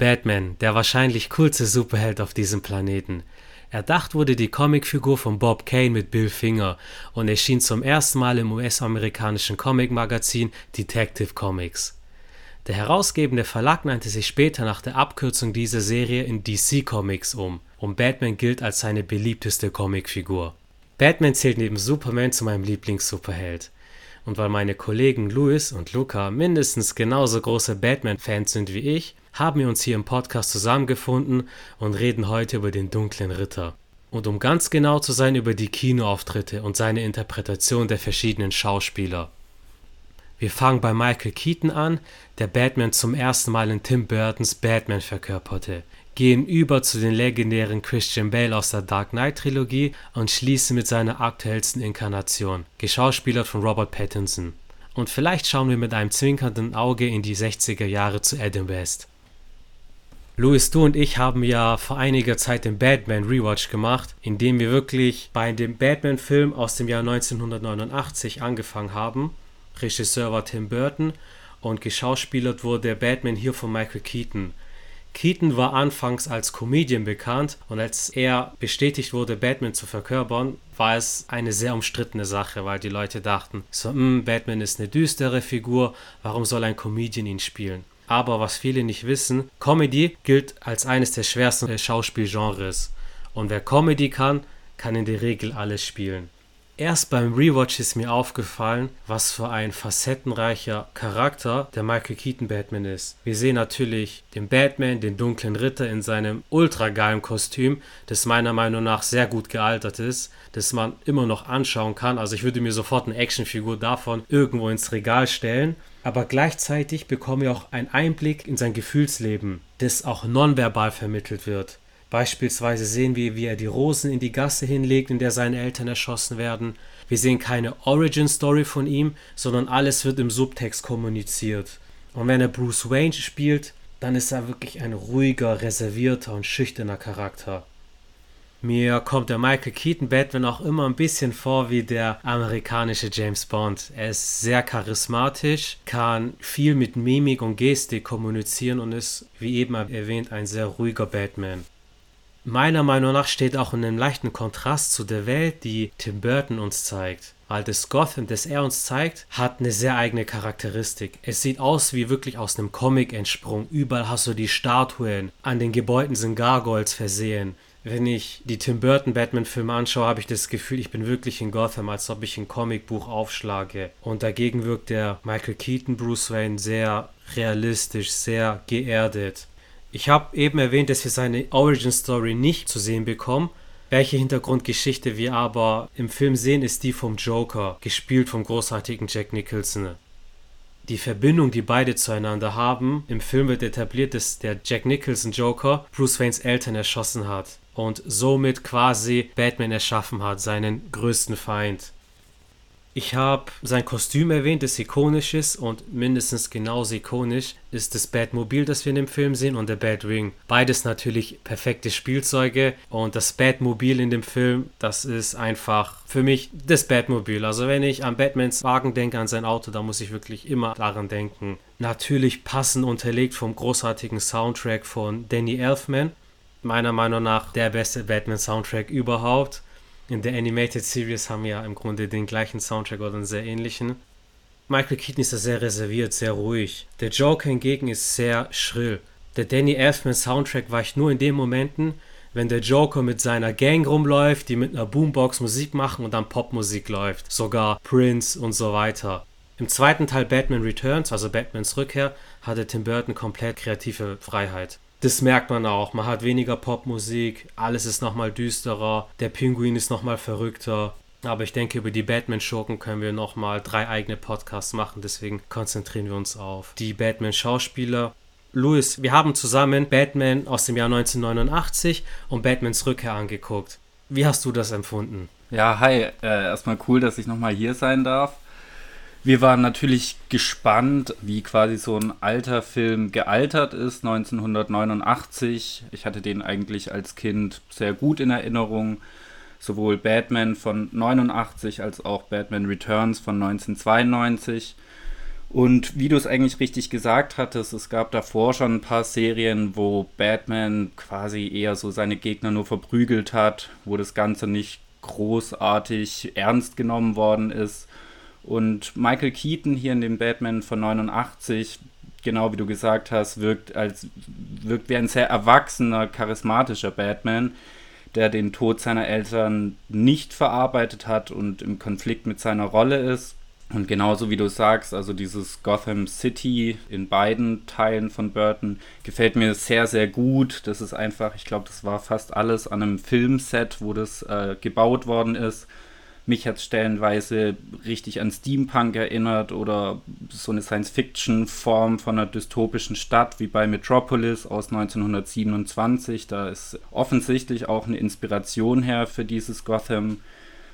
Batman, der wahrscheinlich coolste Superheld auf diesem Planeten. Erdacht wurde die Comicfigur von Bob Kane mit Bill Finger und erschien zum ersten Mal im US-amerikanischen Comicmagazin Detective Comics. Der herausgebende Verlag nannte sich später nach der Abkürzung dieser Serie in DC Comics um und Batman gilt als seine beliebteste Comicfigur. Batman zählt neben Superman zu meinem Lieblings-Superheld. Und weil meine Kollegen Louis und Luca mindestens genauso große Batman-Fans sind wie ich, haben wir uns hier im Podcast zusammengefunden und reden heute über den dunklen Ritter. Und um ganz genau zu sein, über die Kinoauftritte und seine Interpretation der verschiedenen Schauspieler. Wir fangen bei Michael Keaton an, der Batman zum ersten Mal in Tim Burtons Batman verkörperte, gehen über zu den legendären Christian Bale aus der Dark Knight Trilogie und schließen mit seiner aktuellsten Inkarnation, geschauspielert von Robert Pattinson. Und vielleicht schauen wir mit einem zwinkernden Auge in die 60er Jahre zu Adam West. Louis, du und ich haben ja vor einiger Zeit den Batman Rewatch gemacht, in dem wir wirklich bei dem Batman-Film aus dem Jahr 1989 angefangen haben. Regisseur war Tim Burton und geschauspielert wurde der Batman hier von Michael Keaton. Keaton war anfangs als Comedian bekannt und als er bestätigt wurde, Batman zu verkörpern, war es eine sehr umstrittene Sache, weil die Leute dachten, so, hm, Batman ist eine düstere Figur, warum soll ein Comedian ihn spielen? Aber was viele nicht wissen, Comedy gilt als eines der schwersten Schauspielgenres. Und wer Comedy kann, kann in der Regel alles spielen. Erst beim Rewatch ist mir aufgefallen, was für ein facettenreicher Charakter der Michael Keaton Batman ist. Wir sehen natürlich den Batman, den dunklen Ritter in seinem ultra geilen Kostüm, das meiner Meinung nach sehr gut gealtert ist, das man immer noch anschauen kann. Also ich würde mir sofort eine Actionfigur davon irgendwo ins Regal stellen aber gleichzeitig bekommen wir auch einen Einblick in sein Gefühlsleben, das auch nonverbal vermittelt wird. Beispielsweise sehen wir, wie er die Rosen in die Gasse hinlegt, in der seine Eltern erschossen werden. Wir sehen keine Origin Story von ihm, sondern alles wird im Subtext kommuniziert. Und wenn er Bruce Wayne spielt, dann ist er wirklich ein ruhiger, reservierter und schüchterner Charakter. Mir kommt der Michael Keaton Batman auch immer ein bisschen vor wie der amerikanische James Bond. Er ist sehr charismatisch, kann viel mit Mimik und Gestik kommunizieren und ist, wie eben erwähnt, ein sehr ruhiger Batman. Meiner Meinung nach steht auch in einem leichten Kontrast zu der Welt, die Tim Burton uns zeigt. Weil das Gotham, das er uns zeigt, hat eine sehr eigene Charakteristik. Es sieht aus wie wirklich aus einem Comic entsprungen. Überall hast du die Statuen, an den Gebäuden sind Gargoyles versehen wenn ich die Tim Burton Batman-Filme anschaue, habe ich das Gefühl, ich bin wirklich in Gotham, als ob ich ein Comicbuch aufschlage. Und dagegen wirkt der Michael Keaton Bruce Wayne sehr realistisch, sehr geerdet. Ich habe eben erwähnt, dass wir seine Origin Story nicht zu sehen bekommen. Welche Hintergrundgeschichte wir aber im Film sehen, ist die vom Joker, gespielt vom großartigen Jack Nicholson. Die Verbindung, die beide zueinander haben, im Film wird etabliert, dass der Jack Nicholson Joker Bruce Waynes Eltern erschossen hat und somit quasi Batman erschaffen hat, seinen größten Feind. Ich habe sein Kostüm erwähnt, das ikonisch ist und mindestens genauso ikonisch ist das Batmobil, das wir in dem Film sehen und der Batwing. Beides natürlich perfekte Spielzeuge und das Batmobil in dem Film, das ist einfach für mich das Batmobil. Also wenn ich an Batmans Wagen denke, an sein Auto, da muss ich wirklich immer daran denken. Natürlich passend unterlegt vom großartigen Soundtrack von Danny Elfman meiner Meinung nach der beste Batman-Soundtrack überhaupt. In der Animated Series haben wir ja im Grunde den gleichen Soundtrack oder einen sehr ähnlichen. Michael Keaton ist da sehr reserviert, sehr ruhig. Der Joker hingegen ist sehr schrill. Der Danny Elfman Soundtrack weicht nur in den Momenten, wenn der Joker mit seiner Gang rumläuft, die mit einer Boombox Musik machen und dann Popmusik läuft. Sogar Prince und so weiter. Im zweiten Teil Batman Returns, also Batmans Rückkehr, hatte Tim Burton komplett kreative Freiheit das merkt man auch. Man hat weniger Popmusik, alles ist nochmal düsterer, der Pinguin ist nochmal verrückter. Aber ich denke, über die Batman-Schurken können wir nochmal drei eigene Podcasts machen. Deswegen konzentrieren wir uns auf die Batman-Schauspieler. Louis, wir haben zusammen Batman aus dem Jahr 1989 und Batmans Rückkehr angeguckt. Wie hast du das empfunden? Ja, hi. Äh, erstmal cool, dass ich nochmal hier sein darf. Wir waren natürlich gespannt, wie quasi so ein alter Film gealtert ist, 1989. Ich hatte den eigentlich als Kind sehr gut in Erinnerung. Sowohl Batman von 89 als auch Batman Returns von 1992. Und wie du es eigentlich richtig gesagt hattest, es gab davor schon ein paar Serien, wo Batman quasi eher so seine Gegner nur verprügelt hat, wo das Ganze nicht großartig ernst genommen worden ist. Und Michael Keaton hier in dem Batman von 89, genau wie du gesagt hast, wirkt als wirkt wie ein sehr erwachsener, charismatischer Batman, der den Tod seiner Eltern nicht verarbeitet hat und im Konflikt mit seiner Rolle ist und genauso wie du sagst, also dieses Gotham City in beiden Teilen von Burton gefällt mir sehr, sehr gut. Das ist einfach, ich glaube, das war fast alles an einem Filmset, wo das äh, gebaut worden ist. Mich hat es stellenweise richtig an Steampunk erinnert oder so eine Science-Fiction-Form von einer dystopischen Stadt wie bei Metropolis aus 1927. Da ist offensichtlich auch eine Inspiration her für dieses Gotham.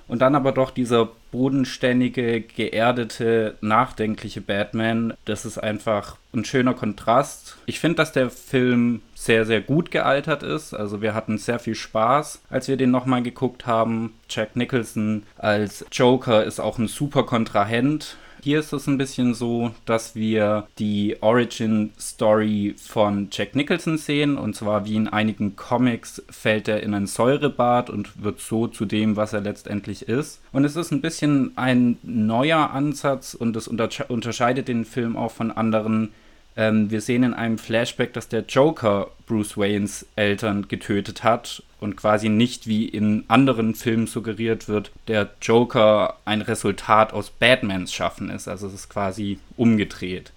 Und dann aber doch dieser bodenständige, geerdete, nachdenkliche Batman. Das ist einfach ein schöner Kontrast. Ich finde, dass der Film sehr, sehr gut gealtert ist. Also wir hatten sehr viel Spaß, als wir den nochmal geguckt haben. Jack Nicholson als Joker ist auch ein super Kontrahent. Hier ist es ein bisschen so, dass wir die Origin Story von Jack Nicholson sehen. Und zwar wie in einigen Comics fällt er in ein Säurebad und wird so zu dem, was er letztendlich ist. Und es ist ein bisschen ein neuer Ansatz und es unterscheidet den Film auch von anderen ähm, wir sehen in einem Flashback, dass der Joker Bruce Waynes Eltern getötet hat und quasi nicht wie in anderen Filmen suggeriert wird, der Joker ein Resultat aus Batmans Schaffen ist. Also es ist quasi umgedreht.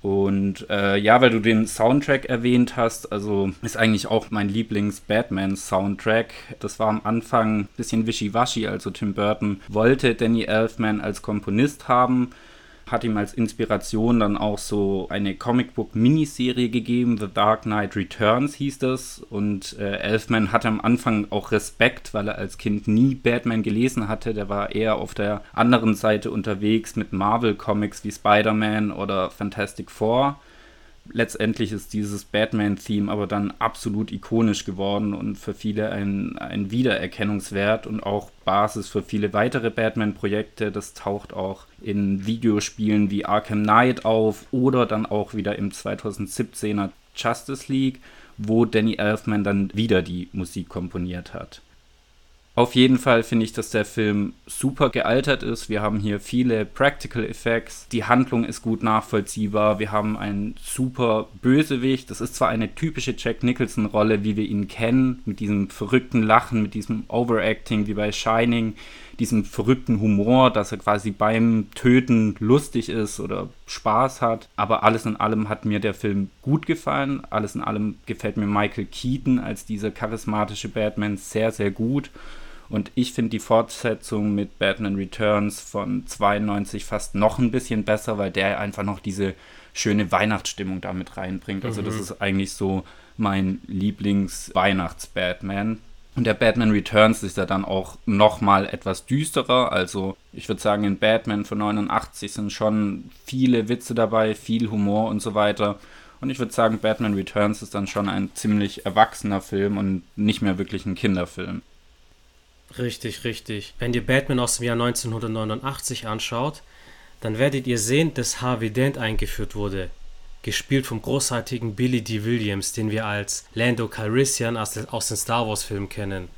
Und äh, ja, weil du den Soundtrack erwähnt hast, also ist eigentlich auch mein Lieblings-Batman-Soundtrack. Das war am Anfang ein bisschen wischiwaschi, also Tim Burton wollte Danny Elfman als Komponist haben hat ihm als Inspiration dann auch so eine Comicbook-Miniserie gegeben, The Dark Knight Returns hieß das. Und äh, Elfman hatte am Anfang auch Respekt, weil er als Kind nie Batman gelesen hatte. Der war eher auf der anderen Seite unterwegs mit Marvel-Comics wie Spider-Man oder Fantastic Four letztendlich ist dieses Batman-Theme aber dann absolut ikonisch geworden und für viele ein, ein Wiedererkennungswert und auch Basis für viele weitere Batman-Projekte. Das taucht auch in Videospielen wie Arkham Knight auf oder dann auch wieder im 2017er Justice League, wo Danny Elfman dann wieder die Musik komponiert hat. Auf jeden Fall finde ich, dass der Film super gealtert ist. Wir haben hier viele Practical Effects. Die Handlung ist gut nachvollziehbar. Wir haben einen super Bösewicht. Das ist zwar eine typische Jack Nicholson-Rolle, wie wir ihn kennen, mit diesem verrückten Lachen, mit diesem Overacting wie bei Shining, diesem verrückten Humor, dass er quasi beim Töten lustig ist oder Spaß hat. Aber alles in allem hat mir der Film gut gefallen. Alles in allem gefällt mir Michael Keaton als dieser charismatische Batman sehr, sehr gut. Und ich finde die Fortsetzung mit Batman Returns von 92 fast noch ein bisschen besser, weil der einfach noch diese schöne Weihnachtsstimmung damit reinbringt. Also mhm. das ist eigentlich so mein Lieblings-Weihnachts-Batman. Und der Batman Returns ist ja dann auch noch mal etwas düsterer. Also ich würde sagen, in Batman von 89 sind schon viele Witze dabei, viel Humor und so weiter. Und ich würde sagen, Batman Returns ist dann schon ein ziemlich erwachsener Film und nicht mehr wirklich ein Kinderfilm. Richtig, richtig. Wenn ihr Batman aus dem Jahr 1989 anschaut, dann werdet ihr sehen, dass Harvey Dent eingeführt wurde. Gespielt vom großartigen Billy D. Williams, den wir als Lando Calrissian aus, den Star Wars-Filmen kennen.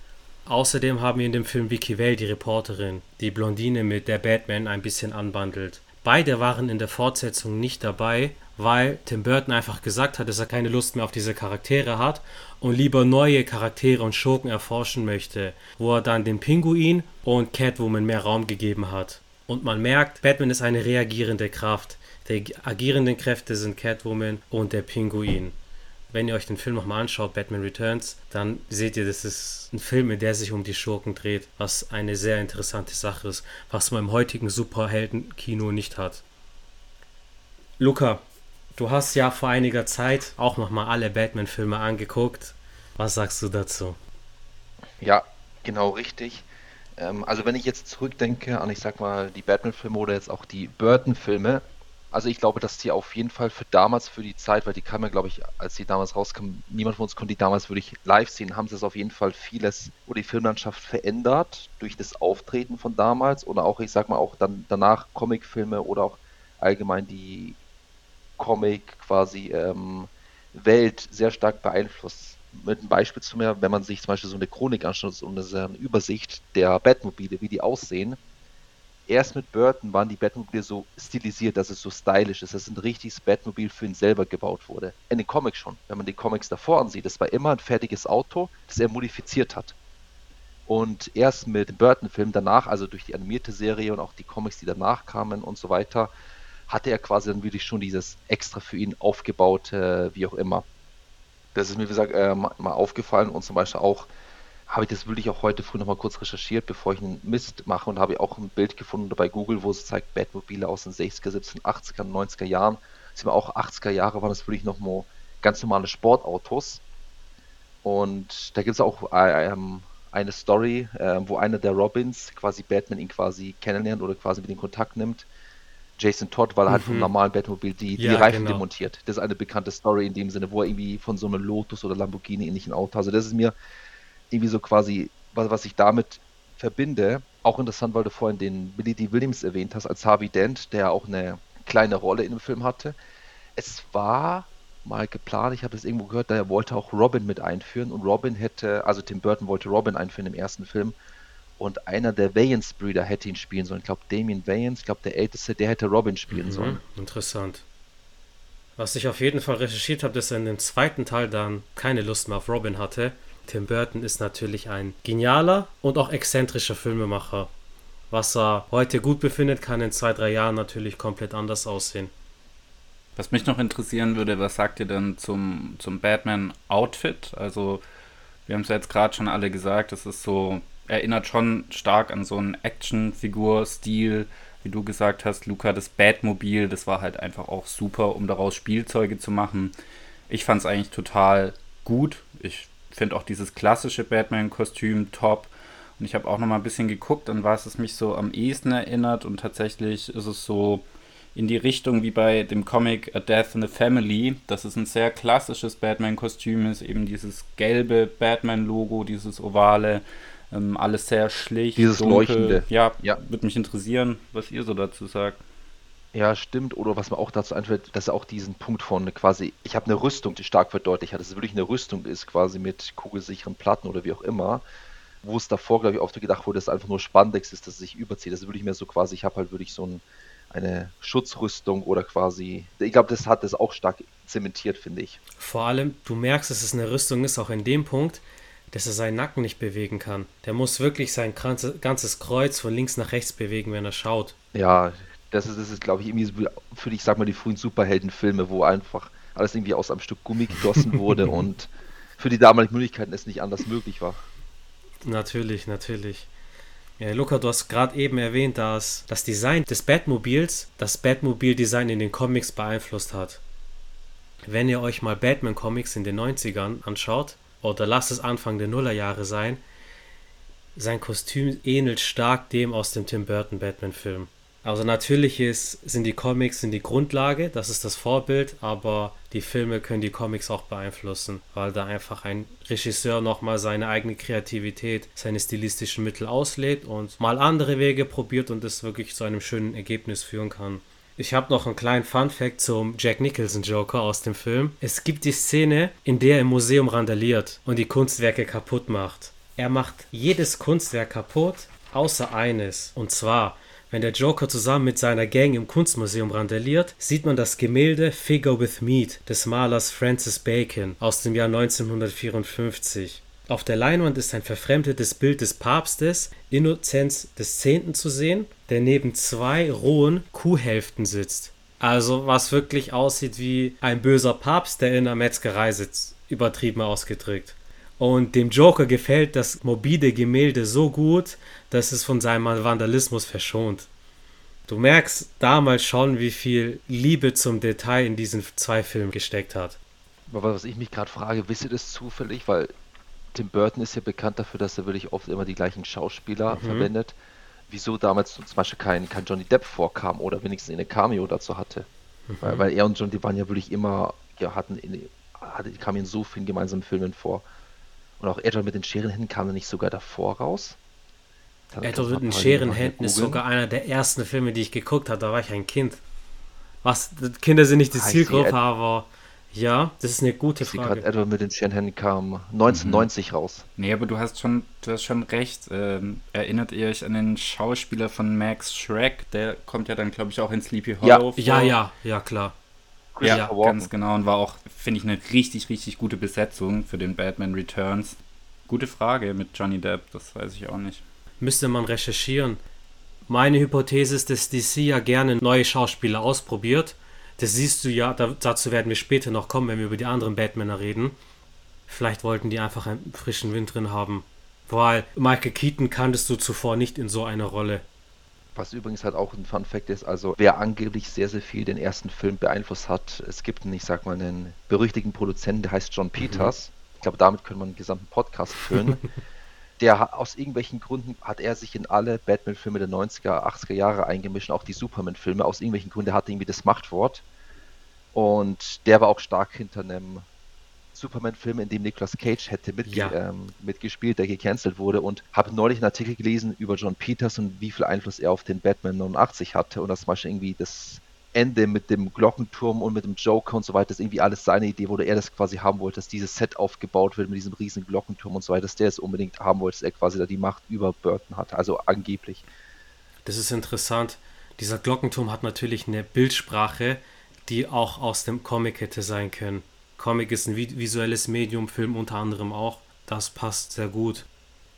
Außerdem haben wir in dem Film Vicky Vale, die Reporterin, die Blondine, mit der Batman ein bisschen anbandelt. Beide waren in der Fortsetzung nicht dabei, weil Tim Burton einfach gesagt hat, dass er keine Lust mehr auf diese Charaktere hat und lieber neue Charaktere und Schurken erforschen möchte, wo er dann den Pinguin und Catwoman mehr Raum gegeben hat. Und man merkt, Batman ist eine reagierende Kraft. Die agierenden Kräfte sind Catwoman und der Pinguin. Wenn ihr euch den Film nochmal anschaut, Batman Returns, dann seht ihr, das ist ein Film, in der sich um die Schurken dreht, was eine sehr interessante Sache ist, was man im heutigen Superheldenkino nicht hat. Luca, Du hast ja vor einiger Zeit auch nochmal alle Batman-Filme angeguckt. Was sagst du dazu? Ja, genau richtig. Ähm, also wenn ich jetzt zurückdenke an, ich sag mal, die Batman-Filme oder jetzt auch die Burton-Filme, also ich glaube, dass die auf jeden Fall für damals, für die Zeit, weil die kamen ja, glaube ich, als die damals rauskamen, niemand von uns konnte die damals wirklich live sehen, haben sie es auf jeden Fall vieles oder die Filmlandschaft verändert durch das Auftreten von damals oder auch, ich sag mal, auch dann danach Comicfilme oder auch allgemein die Comic quasi ähm, Welt sehr stark beeinflusst. Mit einem Beispiel zu mir, wenn man sich zum Beispiel so eine Chronik anschaut und eine Übersicht der Batmobile, wie die aussehen. Erst mit Burton waren die Batmobile so stilisiert, dass es so stylisch ist, dass ein richtiges Batmobil für ihn selber gebaut wurde. In den Comics schon. Wenn man die Comics davor ansieht, das war immer ein fertiges Auto, das er modifiziert hat. Und erst mit dem Burton-Film danach, also durch die animierte Serie und auch die Comics, die danach kamen und so weiter, hatte er quasi dann wirklich schon dieses extra für ihn aufgebaute, wie auch immer. Das ist mir, wie gesagt, äh, mal aufgefallen und zum Beispiel auch, habe ich das wirklich auch heute früh nochmal kurz recherchiert, bevor ich einen Mist mache und habe auch ein Bild gefunden bei Google, wo es zeigt Batmobile aus den 60er, 70er, 80er, 90er Jahren. Das sind auch 80er Jahre, waren das wirklich nochmal ganz normale Sportautos. Und da gibt es auch äh, ähm, eine Story, äh, wo einer der Robins quasi Batman ihn quasi kennenlernt oder quasi mit in Kontakt nimmt. Jason Todd, weil er mhm. halt vom mhm. normalen Batmobil die, ja, die Reifen genau. demontiert. Das ist eine bekannte Story in dem Sinne, wo er irgendwie von so einem Lotus oder Lamborghini ähnlichen Auto. Also das ist mir irgendwie so quasi, was, was ich damit verbinde. Auch interessant, weil du vorhin den Billy D. Williams erwähnt hast als Harvey Dent, der auch eine kleine Rolle in dem Film hatte. Es war mal geplant, ich habe es irgendwo gehört, da er wollte auch Robin mit einführen und Robin hätte, also Tim Burton wollte Robin einführen im ersten Film und einer der Wayans-Brüder hätte ihn spielen sollen. Ich glaube, Damien Wayans, ich glaube, der Älteste, der hätte Robin spielen mhm, sollen. Interessant. Was ich auf jeden Fall recherchiert habe, dass er in dem zweiten Teil dann keine Lust mehr auf Robin hatte. Tim Burton ist natürlich ein genialer und auch exzentrischer Filmemacher. Was er heute gut befindet, kann in zwei, drei Jahren natürlich komplett anders aussehen. Was mich noch interessieren würde, was sagt ihr denn zum, zum Batman-Outfit? Also, wir haben es ja jetzt gerade schon alle gesagt, es ist so, erinnert schon stark an so einen Actionfigur-Stil, wie du gesagt hast, Luca, das Batmobil, das war halt einfach auch super, um daraus Spielzeuge zu machen. Ich fand es eigentlich total gut. Ich finde auch dieses klassische Batman-Kostüm top. Und ich habe auch noch mal ein bisschen geguckt, an was es mich so am ehesten erinnert. Und tatsächlich ist es so in die Richtung wie bei dem Comic A Death in the Family, dass es ein sehr klassisches Batman-Kostüm ist, eben dieses gelbe Batman-Logo, dieses ovale, ähm, alles sehr schlicht. Dieses dunkel. leuchtende. Ja, ja, würde mich interessieren, was ihr so dazu sagt. Ja, stimmt. Oder was mir auch dazu einfällt, dass er auch diesen Punkt von quasi, ich habe eine Rüstung, die stark verdeutlicht hat, dass es wirklich eine Rüstung ist, quasi mit kugelsicheren Platten oder wie auch immer. Wo es davor, glaube ich, oft gedacht wurde, dass es einfach nur Spandex ist, dass es sich überzieht. Das ist wirklich mehr so quasi, ich habe halt wirklich so ein eine Schutzrüstung oder quasi. Ich glaube, das hat das auch stark zementiert, finde ich. Vor allem, du merkst, dass es eine Rüstung ist, auch in dem Punkt, dass er seinen Nacken nicht bewegen kann. Der muss wirklich sein ganzes Kreuz von links nach rechts bewegen, wenn er schaut. Ja, das ist, das ist glaube ich, irgendwie für, ich sag mal, die frühen Superheldenfilme, wo einfach alles irgendwie aus einem Stück Gummi gegossen wurde und für die damaligen Möglichkeiten es nicht anders möglich war. Natürlich, natürlich. Ja, Luca, du hast gerade eben erwähnt, dass das Design des Batmobils das Batmobil-Design in den Comics beeinflusst hat. Wenn ihr euch mal Batman-Comics in den 90ern anschaut, oder lasst es Anfang der Nullerjahre sein, sein Kostüm ähnelt stark dem aus dem Tim Burton Batman-Film. Also natürlich ist, sind die Comics sind die Grundlage, das ist das Vorbild, aber die Filme können die Comics auch beeinflussen, weil da einfach ein Regisseur nochmal seine eigene Kreativität, seine stilistischen Mittel auslädt und mal andere Wege probiert und es wirklich zu einem schönen Ergebnis führen kann. Ich habe noch einen kleinen Fun Fact zum Jack Nicholson Joker aus dem Film. Es gibt die Szene, in der er im Museum randaliert und die Kunstwerke kaputt macht. Er macht jedes Kunstwerk kaputt, außer eines. Und zwar wenn der Joker zusammen mit seiner Gang im Kunstmuseum randaliert, sieht man das Gemälde Figure with Meat des Malers Francis Bacon aus dem Jahr 1954. Auf der Leinwand ist ein verfremdetes Bild des Papstes Innozenz X. zu sehen, der neben zwei rohen Kuhhälften sitzt. Also was wirklich aussieht wie ein böser Papst, der in einer Metzgerei sitzt, übertrieben ausgedrückt. Und dem Joker gefällt das mobile Gemälde so gut, dass es von seinem Vandalismus verschont. Du merkst damals schon, wie viel Liebe zum Detail in diesen zwei Filmen gesteckt hat. Aber was ich mich gerade frage, wisst ihr das zufällig? Weil Tim Burton ist ja bekannt dafür, dass er wirklich oft immer die gleichen Schauspieler mhm. verwendet. Wieso damals zum Beispiel kein, kein Johnny Depp vorkam oder wenigstens eine Cameo dazu hatte? Mhm. Weil, weil, er und Johnny waren ja wirklich immer, ja, hatten, in, hatte, kamen in so vielen gemeinsamen Filmen vor. Und auch Edward mit den Scherenhänden kam er nicht sogar davor raus? Edward mit den Scherenhänden ist sogar einer der ersten Filme, die ich geguckt habe. Da war ich ein Kind. Was, Kinder sind nicht die Ah, Zielgruppe, aber ja, das ist eine gute Ich sehe gerade, Frage. Edward mit den Shenhen kam 1990 raus. Nee, aber du hast schon, du hast schon recht. Ähm, erinnert ihr euch an den Schauspieler von Max Shrek? Der kommt ja dann, glaube ich, auch in Sleepy Ja. Hollow. vor. Ja, ja, ja, klar. Ja, Walken. ganz genau. Und war auch, finde ich, eine richtig, richtig gute Besetzung für den Batman Returns. Gute Frage mit Johnny Depp, das weiß ich auch nicht. Müsste man recherchieren. Meine Hypothese ist, dass DC ja gerne neue Schauspieler ausprobiert. Das siehst du ja, da, dazu werden wir später noch kommen, wenn wir über die anderen Batmaner reden. Vielleicht wollten die einfach einen frischen Wind drin haben. Weil Michael Keaton kanntest du zuvor nicht in so einer Rolle. Was übrigens halt auch ein Fun Fact ist, also wer angeblich sehr, sehr viel den ersten Film beeinflusst hat, es gibt einen, ich sag mal, einen berüchtigten Produzenten, der heißt John Peters. Ich glaube, damit können wir einen gesamten Podcast füllen. der hat, aus irgendwelchen Gründen hat er sich in alle Batman-Filme der 90er, 80er Jahre eingemischt, auch die Superman-Filme. Aus irgendwelchen Gründen, der hatte irgendwie das Machtwort. Und der war auch stark hinter einem Superman-Film, in dem Nicolas Cage hätte mitge Ja. ähm, mitgespielt, der gecancelt wurde. Und habe neulich einen Artikel gelesen über John Peters und wie viel Einfluss er auf den Batman 89 hatte. Und das zum Beispiel irgendwie das Ende mit dem Glockenturm und mit dem Joker und so weiter, das ist irgendwie alles seine Idee, wo er das quasi haben wollte, dass dieses Set aufgebaut wird mit diesem riesen Glockenturm und so weiter, dass der es unbedingt haben wollte, dass er quasi da die Macht über Burton hat. Also angeblich. Das ist interessant. Dieser Glockenturm hat natürlich eine Bildsprache, die auch aus dem Comic hätte sein können. Comic ist ein vi- visuelles Medium, Film unter anderem auch. Das passt sehr gut.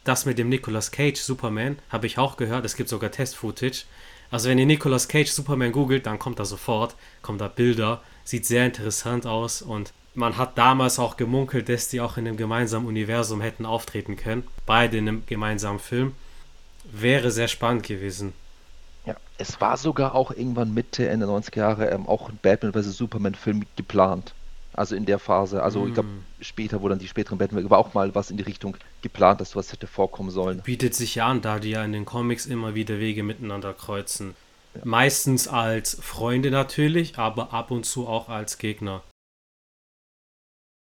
Das mit dem Nicolas Cage Superman habe ich auch gehört. Es gibt sogar Test-Footage. Also wenn ihr Nicolas Cage Superman googelt, dann kommt da sofort, kommt da Bilder. Sieht sehr interessant aus und man hat damals auch gemunkelt, dass die auch in einem gemeinsamen Universum hätten auftreten können. Beide in einem gemeinsamen Film. Wäre sehr spannend gewesen. Ja, es war sogar auch irgendwann Mitte, Ende 90er Jahre ähm, auch ein Batman vs. Superman-Film geplant. Also in der Phase, also ich glaube Mm. später, wo dann die späteren Batman, war auch mal was in die Richtung geplant, dass sowas hätte vorkommen sollen. bietet sich ja an, da die ja in den Comics immer wieder Wege miteinander kreuzen. Meistens als Freunde natürlich, aber ab und zu auch als Gegner.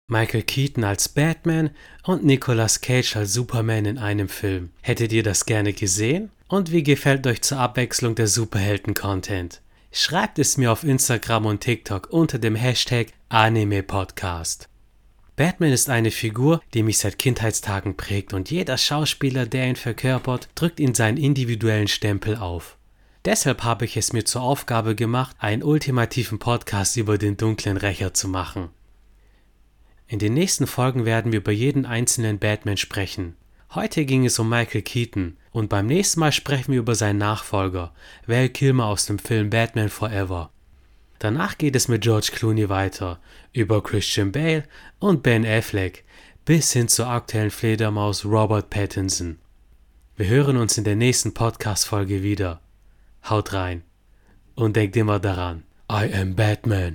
Michael Keaton als Batman und Nicolas Cage als Superman in einem Film. Hättet ihr das gerne gesehen? Und wie gefällt euch zur Abwechslung der Superhelden-Content? Schreibt es mir auf Instagram und TikTok unter dem Hashtag AnimePodcast. Batman ist eine Figur, die mich seit Kindheitstagen prägt und jeder Schauspieler, der ihn verkörpert, drückt ihm seinen individuellen Stempel auf. Deshalb habe ich es mir zur Aufgabe gemacht, einen ultimativen Podcast über den dunklen Rächer zu machen. In den nächsten Folgen werden wir über jeden einzelnen Batman sprechen. Heute ging es um Michael Keaton und beim nächsten Mal sprechen wir über seinen Nachfolger, Val Kilmer aus dem Film Batman Forever. Danach geht es mit George Clooney weiter, über Christian Bale und Ben Affleck, bis hin zur aktuellen Fledermaus Robert Pattinson. Wir hören uns in der nächsten Podcast-Folge wieder. Haut rein und denkt immer daran, I am Batman.